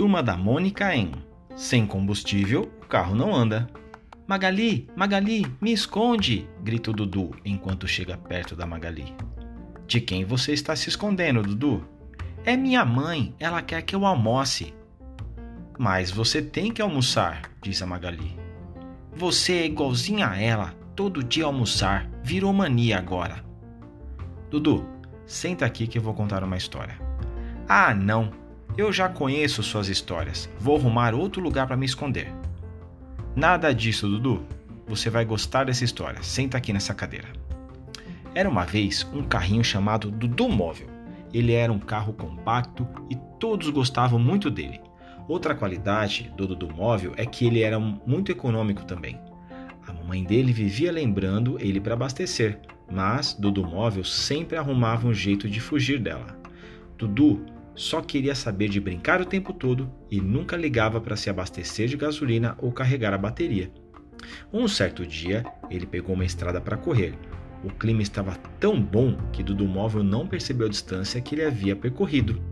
Turma da Mônica em Sem combustível, o carro não anda. Magali, Magali, me esconde! grita o Dudu enquanto chega perto da Magali. De quem você está se escondendo, Dudu? É minha mãe, ela quer que eu almoce. Mas você tem que almoçar, diz a Magali. Você é igualzinha a ela, todo dia almoçar, virou mania agora. Dudu, senta aqui que eu vou contar uma história. Ah, não, eu já conheço suas histórias, vou arrumar outro lugar para me esconder. Nada disso, Dudu. Você vai gostar dessa história. Senta aqui nessa cadeira. Era uma vez um carrinho chamado Dudu Móvel. Ele era um carro compacto e todos gostavam muito dele. Outra qualidade do Dudu Móvel é que ele era muito econômico também. A mamãe dele vivia lembrando ele para abastecer, mas Dudu Móvel sempre arrumava um jeito de fugir dela. Dudu só queria saber de brincar o tempo todo e nunca ligava para se abastecer de gasolina ou carregar a bateria. Um certo dia, ele pegou uma estrada para correr. O clima estava tão bom que Dudu Móvel não percebeu a distância que ele havia percorrido.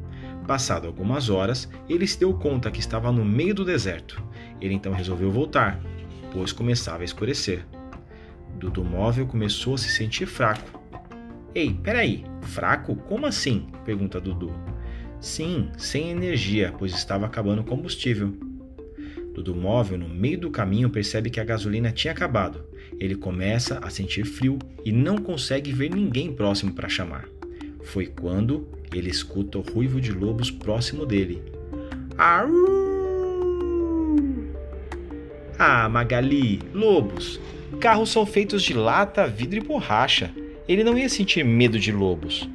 Passado algumas horas, ele se deu conta que estava no meio do deserto. Ele então resolveu voltar, pois começava a escurecer. Dudu Móvel começou a se sentir fraco. Ei, peraí, fraco? Como assim? pergunta Dudu. Sim, sem energia, pois estava acabando o combustível. Dudu móvel, no meio do caminho, percebe que a gasolina tinha acabado. Ele começa a sentir frio e não consegue ver ninguém próximo para chamar. Foi quando ele escuta o ruivo de lobos próximo dele. Arru! Ah, Magali, lobos! Carros são feitos de lata, vidro e borracha. Ele não ia sentir medo de lobos.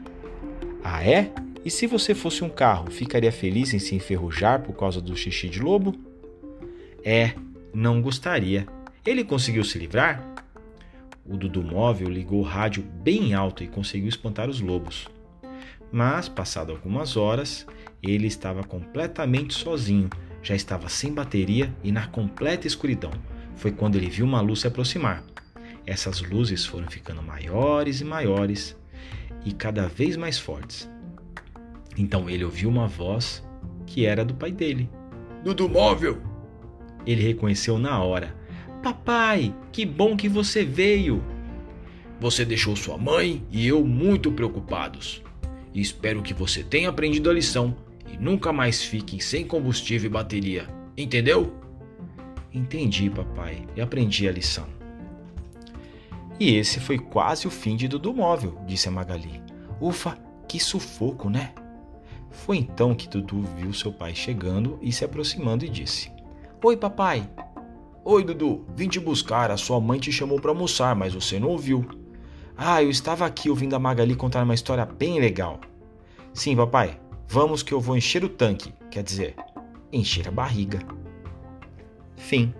Ah, é? E se você fosse um carro, ficaria feliz em se enferrujar por causa do xixi de lobo? É, não gostaria. Ele conseguiu se livrar? O Dudu Móvel ligou o rádio bem alto e conseguiu espantar os lobos. Mas, passado algumas horas, ele estava completamente sozinho, já estava sem bateria e na completa escuridão. Foi quando ele viu uma luz se aproximar. Essas luzes foram ficando maiores e maiores e cada vez mais fortes. Então ele ouviu uma voz que era do pai dele. Dudu Móvel! Ele reconheceu na hora. Papai, que bom que você veio! Você deixou sua mãe e eu muito preocupados. E espero que você tenha aprendido a lição e nunca mais fique sem combustível e bateria. Entendeu? Entendi, papai, e aprendi a lição. E esse foi quase o fim de Dudu Móvel, disse a Magali. Ufa, que sufoco, né? Foi então que Dudu viu seu pai chegando e se aproximando e disse: Oi, papai. Oi, Dudu. Vim te buscar. A sua mãe te chamou para almoçar, mas você não ouviu. Ah, eu estava aqui ouvindo a Magali contar uma história bem legal. Sim, papai. Vamos que eu vou encher o tanque. Quer dizer, encher a barriga. Fim.